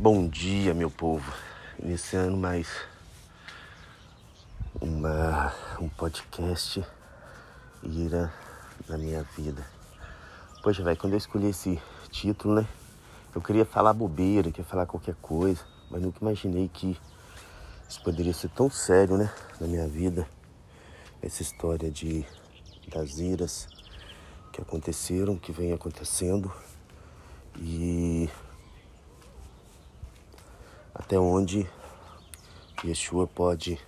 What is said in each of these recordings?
Bom dia, meu povo. Iniciando mais uma, um podcast ira na minha vida. Poxa, velho, quando eu escolhi esse título, né? Eu queria falar bobeira, queria falar qualquer coisa, mas nunca imaginei que isso poderia ser tão sério, né? Na minha vida. Essa história de das iras que aconteceram, que vem acontecendo e até onde Yeshua pode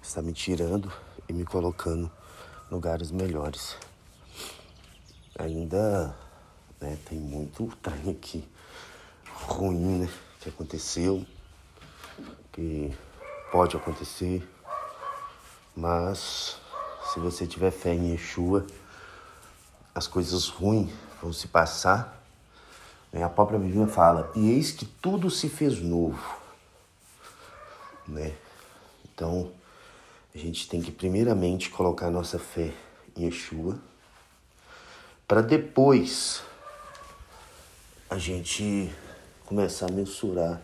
estar me tirando e me colocando em lugares melhores. Ainda né, tem muito trem aqui ruim né, que aconteceu, que pode acontecer, mas se você tiver fé em Yeshua, as coisas ruins vão se passar? A própria Bíblia fala: E eis que tudo se fez novo. Né? Então, a gente tem que primeiramente colocar nossa fé em Yeshua, para depois a gente começar a mensurar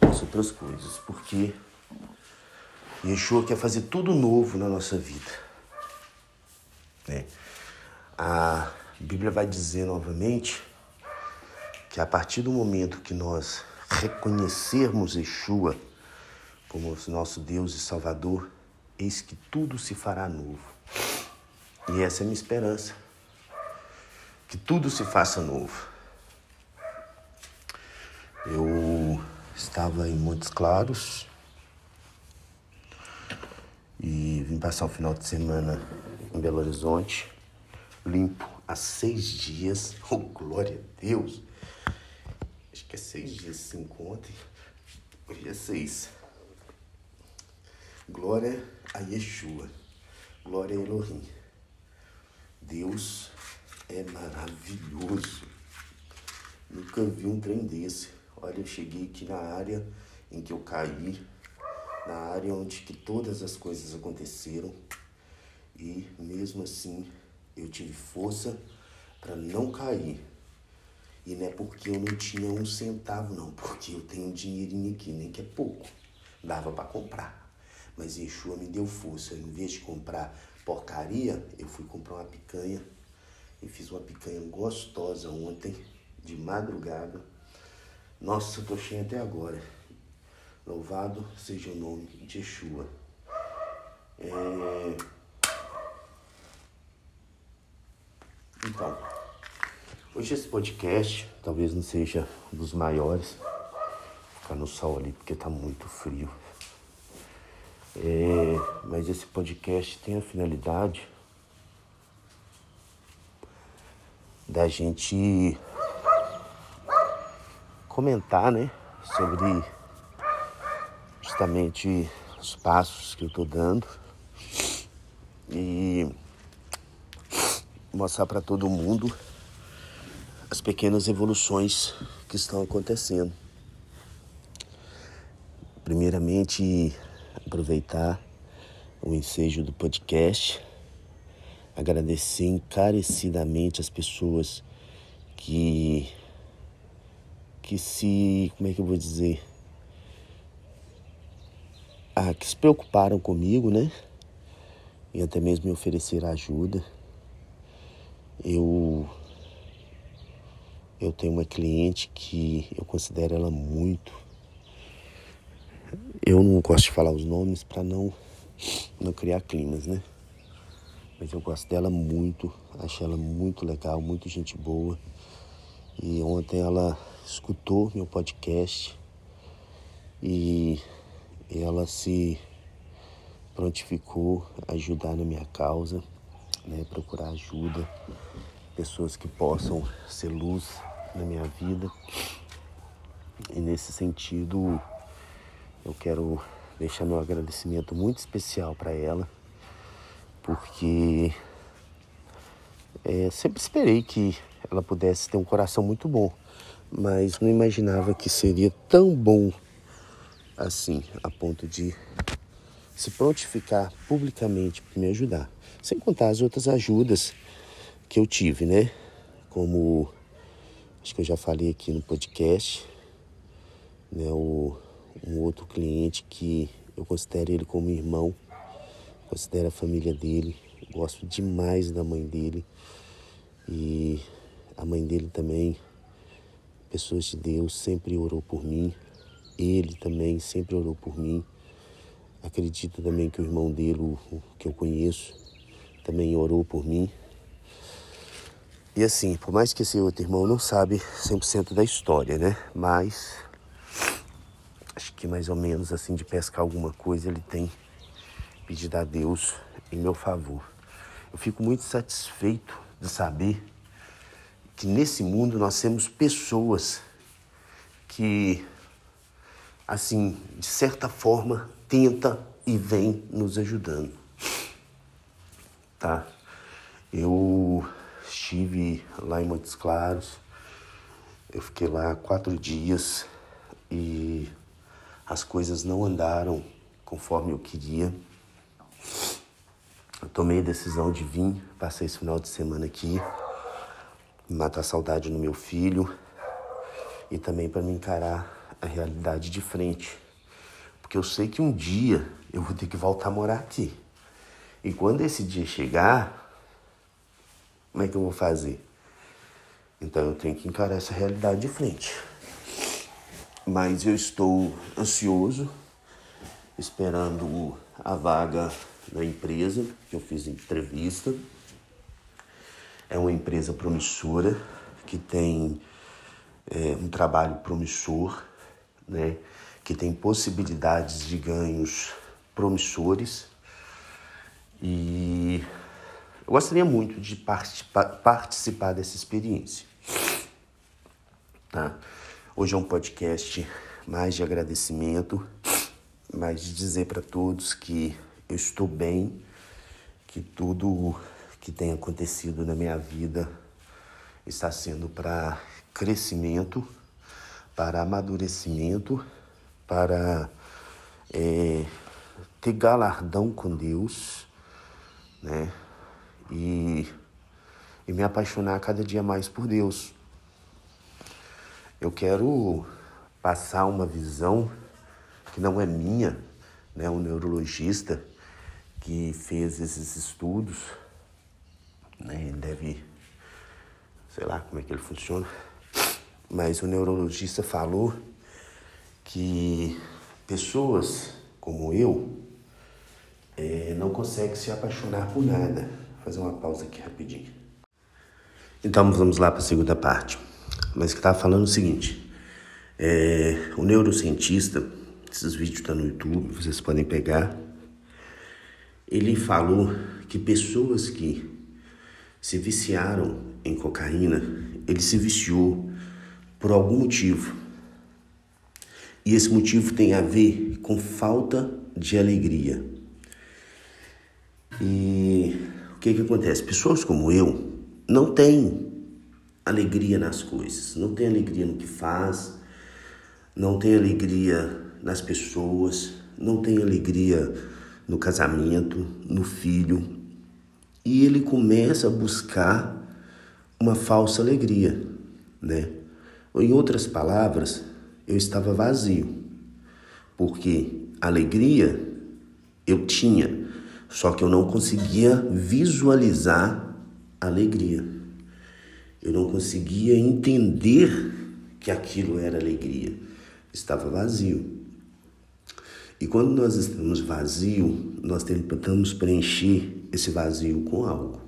as outras coisas, porque Yeshua quer fazer tudo novo na nossa vida. Né? A Bíblia vai dizer novamente que a partir do momento que nós reconhecermos Yeshua como nosso Deus e Salvador, eis que tudo se fará novo. E essa é a minha esperança. Que tudo se faça novo. Eu estava em Montes Claros e vim passar o final de semana em Belo Horizonte, limpo há seis dias. Oh, glória a Deus! Que é seis dias se encontre. Hoje é seis. Glória a Yeshua. Glória a Elohim. Deus é maravilhoso. Nunca vi um trem desse. Olha, eu cheguei aqui na área em que eu caí, na área onde que todas as coisas aconteceram. E mesmo assim eu tive força para não cair e não é porque eu não tinha um centavo, não, porque eu tenho um dinheirinho aqui, nem que é pouco. Dava para comprar. Mas Yeshua me deu força. Em vez de comprar porcaria, eu fui comprar uma picanha. E fiz uma picanha gostosa ontem, de madrugada. Nossa, eu tô cheio até agora. Louvado seja o nome de Yeshua. É... Então, Hoje esse podcast talvez não seja um dos maiores. Ficar no sol ali porque tá muito frio. É, mas esse podcast tem a finalidade da gente comentar, né, sobre justamente os passos que eu tô dando e mostrar para todo mundo as pequenas evoluções que estão acontecendo. Primeiramente, aproveitar o ensejo do podcast, agradecer encarecidamente as pessoas que que se, como é que eu vou dizer, ah, que se preocuparam comigo, né? E até mesmo me oferecer ajuda. Eu eu tenho uma cliente que eu considero ela muito. Eu não gosto de falar os nomes para não não criar climas, né? Mas eu gosto dela muito, acho ela muito legal, muito gente boa. E ontem ela escutou meu podcast e ela se prontificou a ajudar na minha causa, né? Procurar ajuda, pessoas que possam ser luz na minha vida. E nesse sentido, eu quero deixar meu agradecimento muito especial para ela, porque é, sempre esperei que ela pudesse ter um coração muito bom, mas não imaginava que seria tão bom assim, a ponto de se prontificar publicamente para me ajudar. Sem contar as outras ajudas que eu tive, né? Como Acho que eu já falei aqui no podcast. né, o, um outro cliente que eu considero ele como irmão, considero a família dele, gosto demais da mãe dele e a mãe dele também, pessoas de Deus, sempre orou por mim, ele também sempre orou por mim. Acredito também que o irmão dele, o, que eu conheço, também orou por mim. E assim, por mais que esse outro irmão não sabe 100% da história, né? Mas acho que mais ou menos assim de pescar alguma coisa ele tem pedido a Deus em meu favor. Eu fico muito satisfeito de saber que nesse mundo nós temos pessoas que assim, de certa forma, tenta e vem nos ajudando. Tá? Eu estive lá em Montes Claros, eu fiquei lá quatro dias e as coisas não andaram conforme eu queria. Eu tomei a decisão de vir, passei esse final de semana aqui, matar saudade no meu filho e também para me encarar a realidade de frente. Porque eu sei que um dia eu vou ter que voltar a morar aqui. E quando esse dia chegar, como é que eu vou fazer? Então eu tenho que encarar essa realidade de frente. Mas eu estou ansioso, esperando a vaga na empresa que eu fiz entrevista. É uma empresa promissora que tem é, um trabalho promissor, né? que tem possibilidades de ganhos promissores. E eu gostaria muito de participar, participar dessa experiência. Tá? Hoje é um podcast mais de agradecimento, mais de dizer para todos que eu estou bem, que tudo que tem acontecido na minha vida está sendo para crescimento, para amadurecimento, para é, ter galardão com Deus, né? E, e me apaixonar cada dia mais por Deus. Eu quero passar uma visão que não é minha, né? Um neurologista que fez esses estudos, né? Ele deve, sei lá como é que ele funciona, mas o neurologista falou que pessoas como eu é, não conseguem se apaixonar por nada fazer uma pausa aqui rapidinho. Então vamos lá para a segunda parte. Mas que estava falando o seguinte: é, o neurocientista, esses vídeos estão no YouTube, vocês podem pegar. Ele falou que pessoas que se viciaram em cocaína, ele se viciou por algum motivo. E esse motivo tem a ver com falta de alegria. E que, que acontece? Pessoas como eu não têm alegria nas coisas, não tem alegria no que faz, não tem alegria nas pessoas, não tem alegria no casamento, no filho. E ele começa a buscar uma falsa alegria, né? Em outras palavras, eu estava vazio, porque alegria eu tinha, só que eu não conseguia visualizar alegria. Eu não conseguia entender que aquilo era alegria. Estava vazio. E quando nós estamos vazio, nós tentamos preencher esse vazio com algo.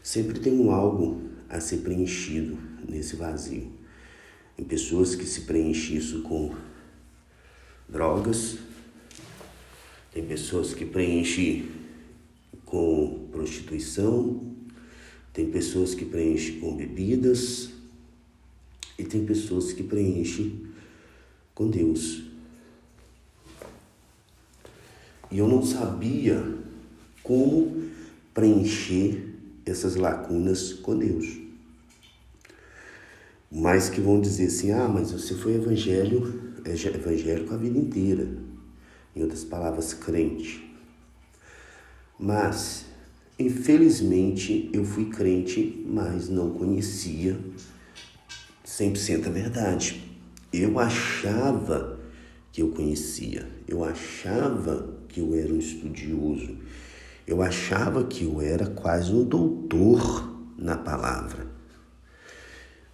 Sempre tem um algo a ser preenchido nesse vazio. Tem pessoas que se preenchem isso com drogas, tem pessoas que preenchem com prostituição, tem pessoas que preenchem com bebidas e tem pessoas que preenchem com Deus. E eu não sabia como preencher essas lacunas com Deus. Mas que vão dizer assim: ah, mas você foi evangélico, é evangélico a vida inteira em outras palavras, crente. Mas, infelizmente, eu fui crente, mas não conhecia 100% a verdade. eu achava que eu conhecia, eu achava que eu era um estudioso, eu achava que eu era quase um doutor na palavra,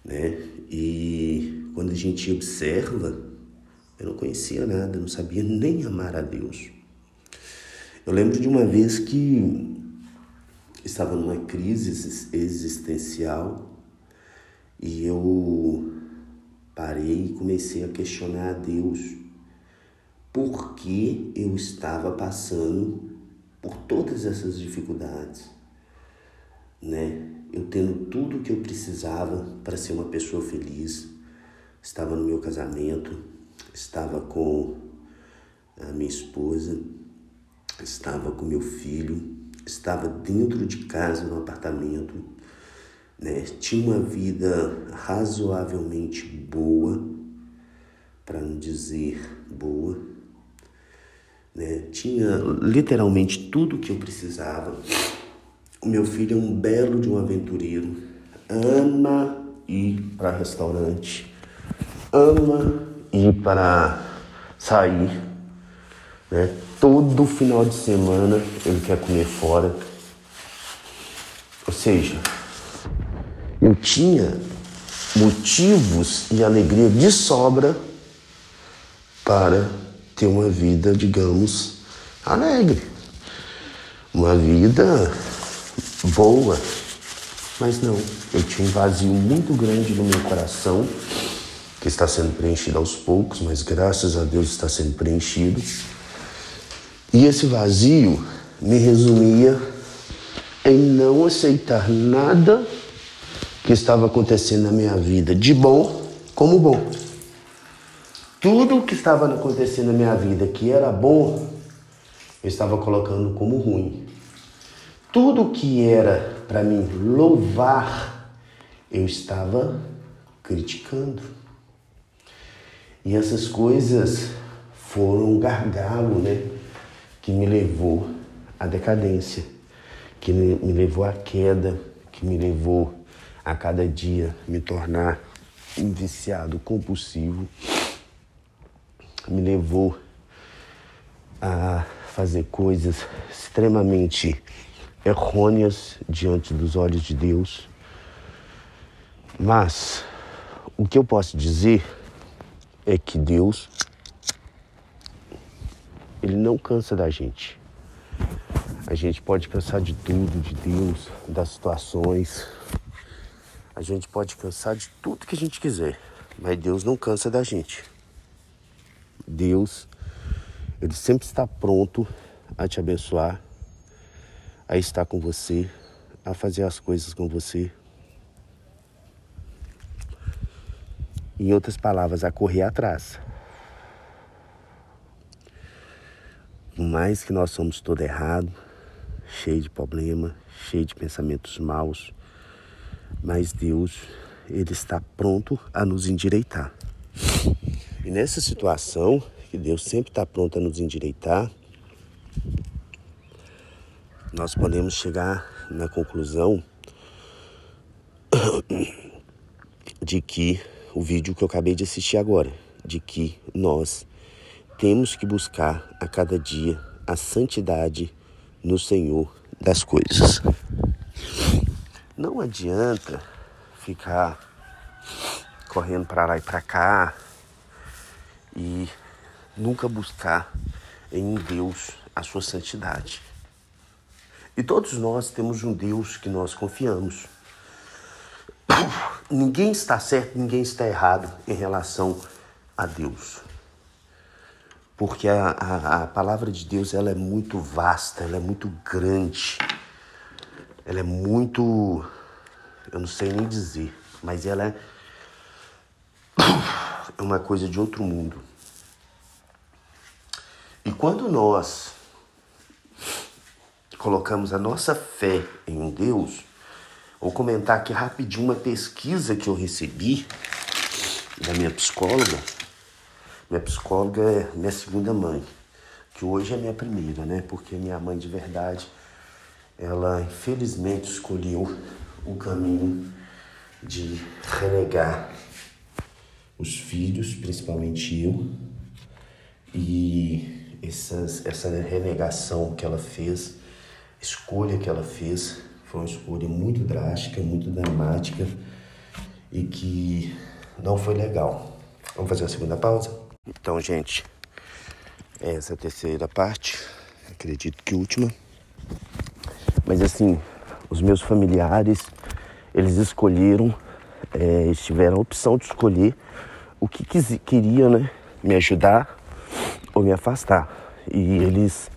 né? E quando a gente observa, eu não conhecia nada, não sabia nem amar a Deus. Eu lembro de uma vez que estava numa crise existencial e eu parei e comecei a questionar a Deus por que eu estava passando por todas essas dificuldades, né? Eu tendo tudo o que eu precisava para ser uma pessoa feliz, estava no meu casamento, estava com a minha esposa, estava com meu filho, estava dentro de casa, no apartamento, né? tinha uma vida razoavelmente boa, para não dizer boa, né? tinha literalmente tudo o que eu precisava. O meu filho é um belo de um aventureiro, ama ir para restaurante, ama ir para sair, né? Todo final de semana ele quer comer fora. Ou seja, eu tinha motivos e alegria de sobra para ter uma vida, digamos, alegre. Uma vida boa. Mas não, eu tinha um vazio muito grande no meu coração que está sendo preenchido aos poucos, mas graças a Deus está sendo preenchido. E esse vazio me resumia em não aceitar nada que estava acontecendo na minha vida, de bom como bom. Tudo o que estava acontecendo na minha vida que era bom, eu estava colocando como ruim. Tudo que era para mim louvar, eu estava criticando. E essas coisas foram um gargalo, né? Que me levou à decadência, que me levou à queda, que me levou a cada dia me tornar um viciado compulsivo, me levou a fazer coisas extremamente errôneas diante dos olhos de Deus. Mas o que eu posso dizer é que Deus ele não cansa da gente. A gente pode cansar de tudo, de Deus, das situações. A gente pode cansar de tudo que a gente quiser, mas Deus não cansa da gente. Deus, ele sempre está pronto a te abençoar, a estar com você, a fazer as coisas com você. Em outras palavras, a correr atrás. Por mais que nós somos todo errado, cheio de problema, cheio de pensamentos maus, mas Deus, Ele está pronto a nos endireitar. E nessa situação, que Deus sempre está pronto a nos endireitar, nós podemos chegar na conclusão de que o vídeo que eu acabei de assistir agora, de que nós temos que buscar a cada dia a santidade no Senhor das coisas. Não adianta ficar correndo para lá e para cá e nunca buscar em Deus a sua santidade. E todos nós temos um Deus que nós confiamos ninguém está certo, ninguém está errado em relação a Deus. Porque a, a, a, palavra de Deus ela é muito vasta, ela é muito grande, ela é muito. Eu não sei nem dizer, mas ela é, é uma coisa de outro mundo. E quando nós colocamos a nossa fé em um Deus, Vou comentar aqui rapidinho uma pesquisa que eu recebi da minha psicóloga. Minha psicóloga é minha segunda mãe, que hoje é minha primeira, né? Porque minha mãe de verdade, ela infelizmente escolheu o caminho de renegar os filhos, principalmente eu, e essas, essa renegação que ela fez, escolha que ela fez, foi uma escolha muito drástica, muito dramática e que não foi legal. Vamos fazer a segunda pausa? Então, gente, essa é a terceira parte, acredito que última. Mas assim, os meus familiares, eles escolheram, é, eles tiveram a opção de escolher o que quis, queria, né? Me ajudar ou me afastar. E eles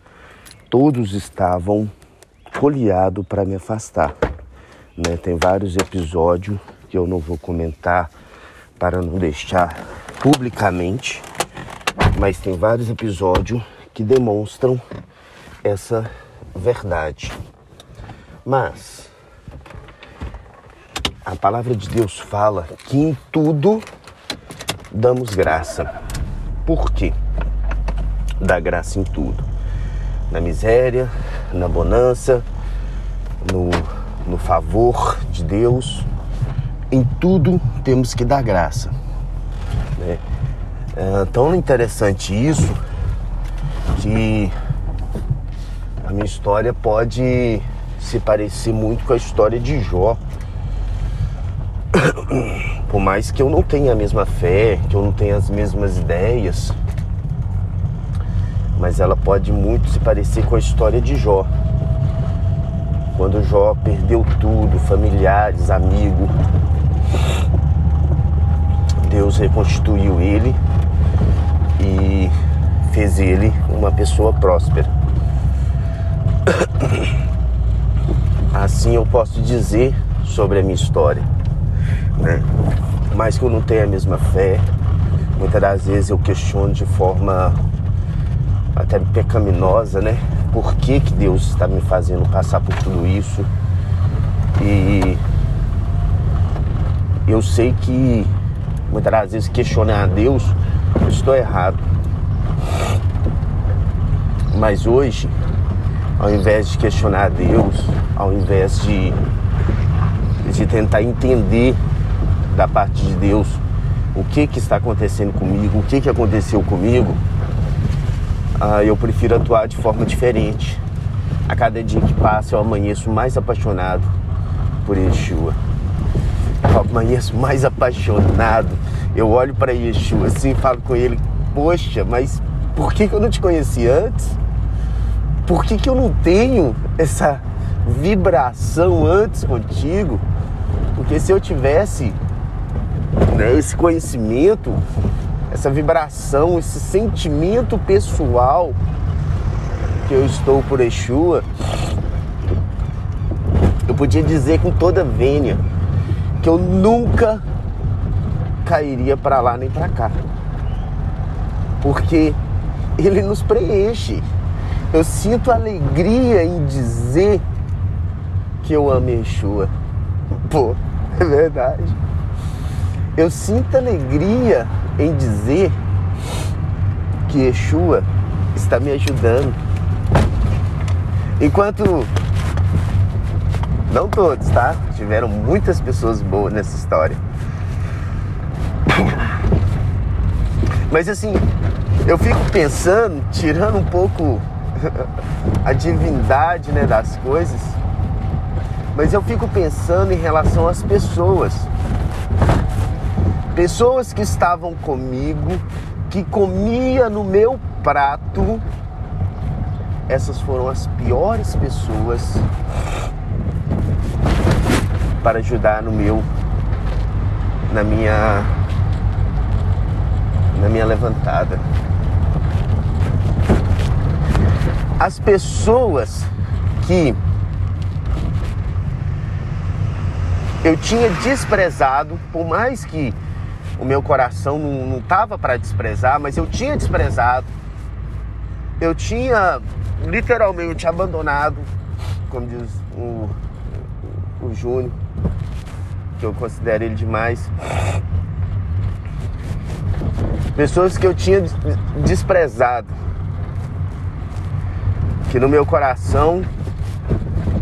todos estavam coliados para me afastar. Né? Tem vários episódios que eu não vou comentar para não deixar publicamente, mas tem vários episódios que demonstram essa verdade. Mas a palavra de Deus fala que em tudo damos graça. Por quê? Dá graça em tudo. Na miséria, na bonança, no, no favor de Deus. Em tudo temos que dar graça. Né? É tão interessante isso que a minha história pode se parecer muito com a história de Jó. Por mais que eu não tenha a mesma fé, que eu não tenha as mesmas ideias, mas ela pode muito se parecer com a história de Jó. Quando Jó perdeu tudo, familiares, amigos, Deus reconstituiu ele e fez ele uma pessoa próspera. Assim eu posso dizer sobre a minha história né? Mas que eu não tenho a mesma fé. Muitas das vezes eu questiono de forma até pecaminosa, né? Por que, que Deus está me fazendo passar por tudo isso? E eu sei que muitas vezes questionar a Deus, eu estou errado. Mas hoje, ao invés de questionar a Deus, ao invés de, de tentar entender da parte de Deus o que, que está acontecendo comigo, o que, que aconteceu comigo, ah, eu prefiro atuar de forma diferente. A cada dia que passa, eu amanheço mais apaixonado por Yeshua. Eu amanheço mais apaixonado. Eu olho para Yeshua assim falo com ele: Poxa, mas por que, que eu não te conheci antes? Por que, que eu não tenho essa vibração antes contigo? Porque se eu tivesse né, esse conhecimento, essa vibração, esse sentimento pessoal que eu estou por Exua, eu podia dizer com toda vênia que eu nunca cairia para lá nem para cá. Porque ele nos preenche. Eu sinto alegria em dizer que eu amo Yeshua. Pô, é verdade. Eu sinto alegria em dizer que Yeshua está me ajudando. Enquanto não todos, tá? Tiveram muitas pessoas boas nessa história. Mas assim, eu fico pensando, tirando um pouco a divindade né, das coisas, mas eu fico pensando em relação às pessoas pessoas que estavam comigo, que comia no meu prato, essas foram as piores pessoas para ajudar no meu na minha na minha levantada. As pessoas que eu tinha desprezado, por mais que o meu coração não estava para desprezar, mas eu tinha desprezado. Eu tinha literalmente abandonado, como diz o, o Júnior, que eu considero ele demais. Pessoas que eu tinha desprezado. Que no meu coração,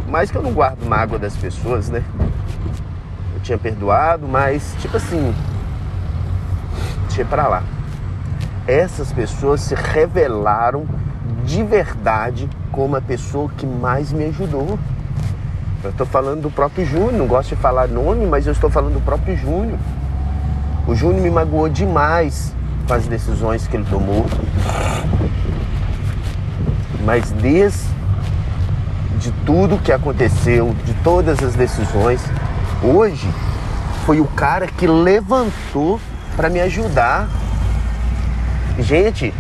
mais que eu não guardo mágoa das pessoas, né? Eu tinha perdoado, mas tipo assim, para lá. Essas pessoas se revelaram de verdade como a pessoa que mais me ajudou. Eu estou falando do próprio Júnior, não gosto de falar nome, mas eu estou falando do próprio Júnior. O Júnior me magoou demais com as decisões que ele tomou. Mas desde de tudo que aconteceu, de todas as decisões, hoje foi o cara que levantou para me ajudar. Gente,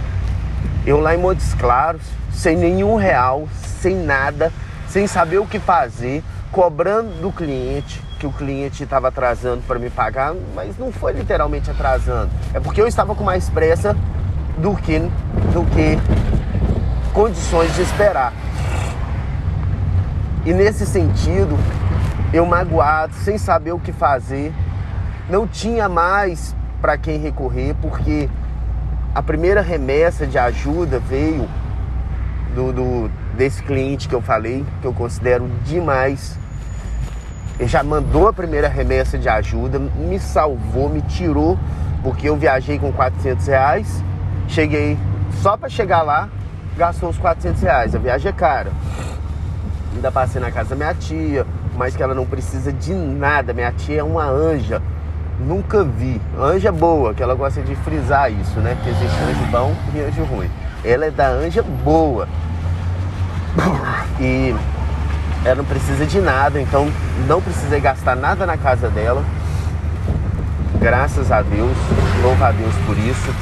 eu lá em Montes Claros, sem nenhum real, sem nada, sem saber o que fazer, cobrando do cliente, que o cliente estava atrasando para me pagar, mas não foi literalmente atrasando. É porque eu estava com mais pressa do que, do que condições de esperar. E nesse sentido, eu magoado, sem saber o que fazer, não tinha mais para quem recorrer, porque a primeira remessa de ajuda veio do, do, desse cliente que eu falei, que eu considero demais. Ele já mandou a primeira remessa de ajuda, me salvou, me tirou, porque eu viajei com 400 reais, cheguei só para chegar lá, gastou os 400 reais. A viagem é cara. Ainda passei na casa da minha tia, mas que ela não precisa de nada. Minha tia é uma anja. Nunca vi. Anja boa, que ela gosta de frisar isso, né? Que existe anjo bom e anjo ruim. Ela é da anja boa. E ela não precisa de nada, então não precisei gastar nada na casa dela. Graças a Deus, louvo a Deus por isso.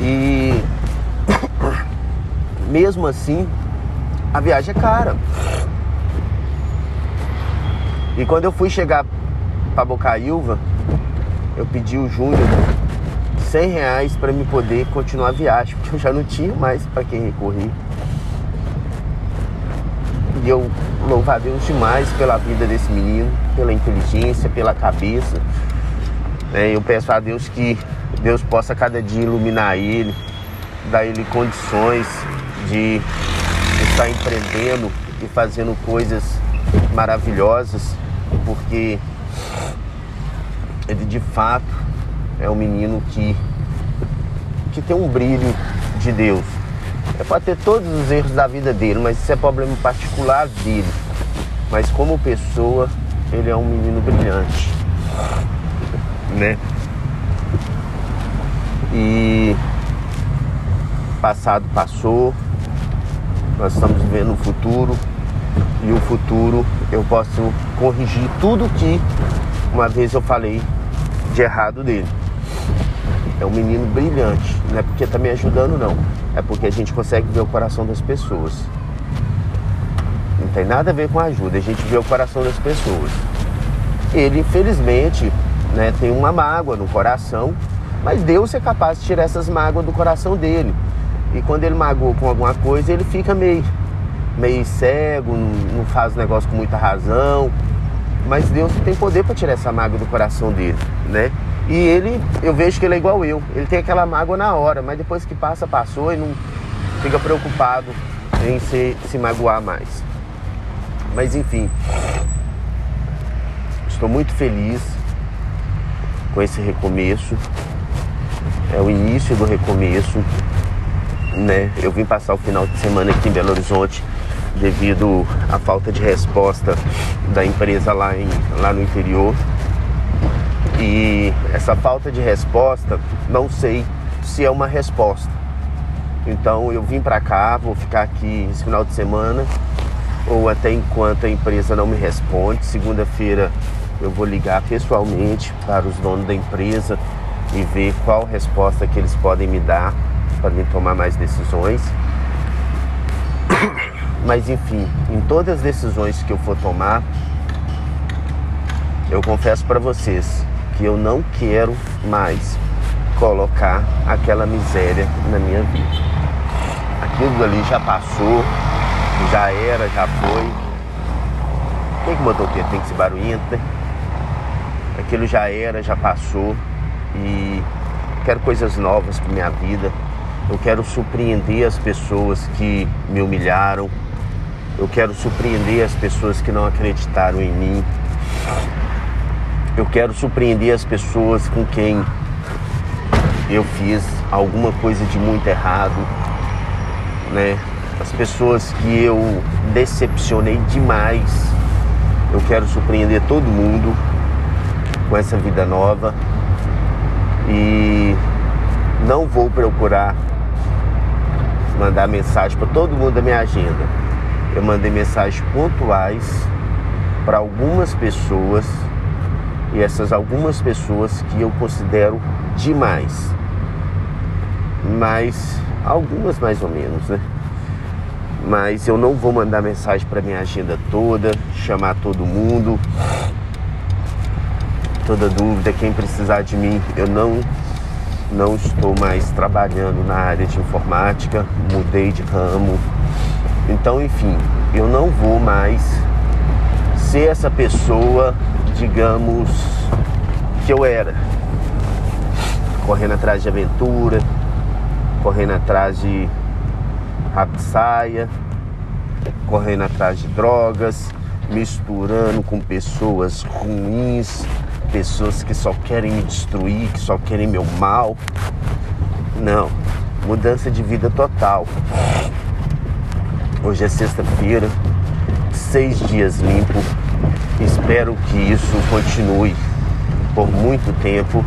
E mesmo assim, a viagem é cara. E quando eu fui chegar para Bocaiúva, eu pedi o Júnior 100 reais para me poder continuar a viagem, porque eu já não tinha mais para quem recorrer. E eu louvo a Deus demais pela vida desse menino, pela inteligência, pela cabeça. É, eu peço a Deus que Deus possa cada dia iluminar ele, dar ele condições de estar empreendendo e fazendo coisas maravilhosas, porque de fato é um menino que, que tem um brilho de Deus. É pode ter todos os erros da vida dele, mas isso é problema particular dele. Mas como pessoa, ele é um menino brilhante. Né? E passado passou, nós estamos vivendo o futuro e o futuro eu posso corrigir tudo que uma vez eu falei de errado dele. É um menino brilhante, não é porque está me ajudando não, é porque a gente consegue ver o coração das pessoas. Não tem nada a ver com a ajuda, a gente vê o coração das pessoas. Ele, infelizmente, né, tem uma mágoa no coração, mas Deus é capaz de tirar essas mágoas do coração dele. E quando ele magoa com alguma coisa, ele fica meio, meio cego, não, não faz o negócio com muita razão. Mas Deus tem poder para tirar essa mágoa do coração dele, né? E ele, eu vejo que ele é igual eu. Ele tem aquela mágoa na hora, mas depois que passa, passou e não fica preocupado em se, se magoar mais. Mas enfim, estou muito feliz com esse recomeço. É o início do recomeço né? Eu vim passar o final de semana aqui em Belo Horizonte devido à falta de resposta da empresa lá, em, lá no interior. E essa falta de resposta, não sei se é uma resposta. Então eu vim para cá, vou ficar aqui esse final de semana ou até enquanto a empresa não me responde. Segunda-feira eu vou ligar pessoalmente para os donos da empresa e ver qual resposta que eles podem me dar para mim tomar mais decisões. Mas enfim, em todas as decisões que eu for tomar, eu confesso para vocês que eu não quero mais colocar aquela miséria na minha vida. Aquilo ali já passou, já era, já foi. Quem que botou o quê? Tem que ser barulhento, né? Aquilo já era, já passou e quero coisas novas para minha vida. Eu quero surpreender as pessoas que me humilharam. Eu quero surpreender as pessoas que não acreditaram em mim. Eu quero surpreender as pessoas com quem eu fiz alguma coisa de muito errado, né? As pessoas que eu decepcionei demais. Eu quero surpreender todo mundo com essa vida nova e não vou procurar mandar mensagem para todo mundo da minha agenda. Eu mandei mensagens pontuais para algumas pessoas e essas algumas pessoas que eu considero demais. Mas algumas mais ou menos, né? Mas eu não vou mandar mensagem para minha agenda toda, chamar todo mundo. Toda dúvida, quem precisar de mim, eu não não estou mais trabalhando na área de informática, mudei de ramo. Então, enfim, eu não vou mais ser essa pessoa, digamos, que eu era. Correndo atrás de aventura, correndo atrás de rapsaia, correndo atrás de drogas, misturando com pessoas ruins, pessoas que só querem me destruir, que só querem meu mal. Não, mudança de vida total. Hoje é sexta-feira, seis dias limpo. Espero que isso continue por muito tempo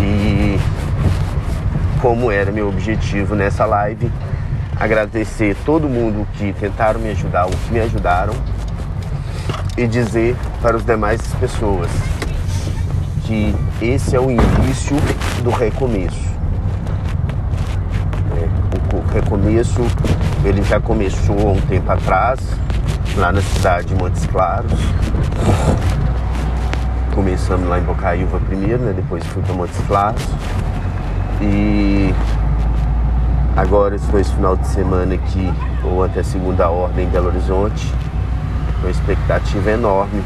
e como era meu objetivo nessa live, agradecer todo mundo que tentaram me ajudar, os que me ajudaram e dizer para as demais pessoas que esse é o início do recomeço. É, o recomeço ele já começou há um tempo atrás, lá na cidade de Montes Claros. Começamos lá em Bocaiúva primeiro, né? depois fui para Montes Claros. E agora estou esse final de semana aqui, ou até segunda ordem em Belo Horizonte uma expectativa enorme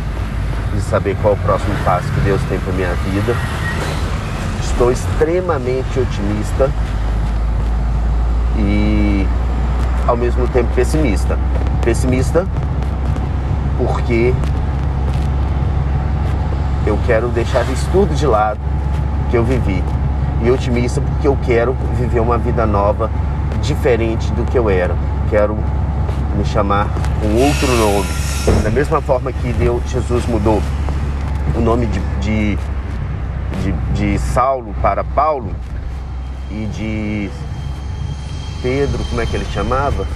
de saber qual o próximo passo que Deus tem para minha vida. Estou extremamente otimista e ao mesmo tempo pessimista. Pessimista porque eu quero deixar isso tudo de lado que eu vivi. E otimista porque eu quero viver uma vida nova, diferente do que eu era. Quero me chamar com outro nome da mesma forma que Deus, Jesus mudou o nome de, de, de, de Saulo para Paulo e de Pedro, como é que ele chamava?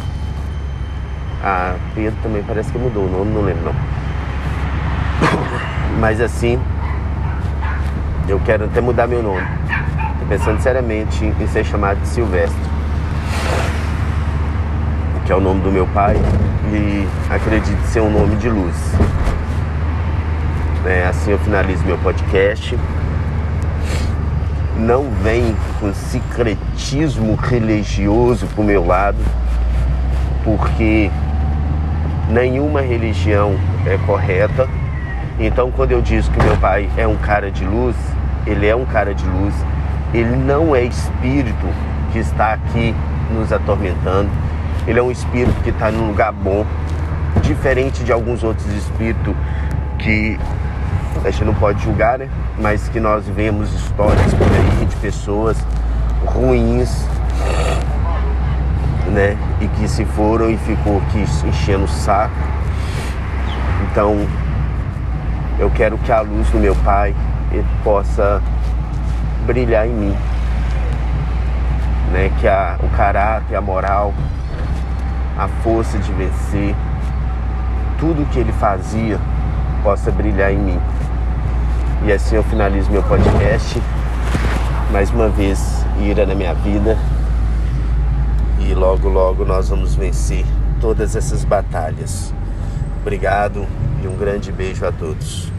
Ah, Pedro também parece que mudou o nome, não lembro não. Mas assim, eu quero até mudar meu nome. Estou pensando seriamente em ser chamado de Silvestre que é o nome do meu pai, e acredito ser um nome de luz. É, assim eu finalizo meu podcast. Não vem com secretismo religioso pro meu lado, porque nenhuma religião é correta. Então, quando eu digo que meu pai é um cara de luz, ele é um cara de luz, ele não é espírito que está aqui nos atormentando ele é um espírito que está num lugar bom, diferente de alguns outros espíritos que a gente não pode julgar, né? Mas que nós vemos histórias por aí de pessoas ruins, né? E que se foram e ficou aqui enchendo o saco. Então, eu quero que a luz do meu pai possa brilhar em mim, né? Que a, o caráter, a moral a força de vencer, tudo que ele fazia possa brilhar em mim. E assim eu finalizo meu podcast. Mais uma vez, ira na minha vida. E logo, logo nós vamos vencer todas essas batalhas. Obrigado e um grande beijo a todos.